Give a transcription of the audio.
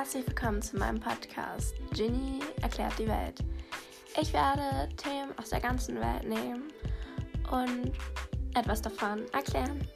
Herzlich willkommen zu meinem Podcast Ginny erklärt die Welt. Ich werde Themen aus der ganzen Welt nehmen und etwas davon erklären.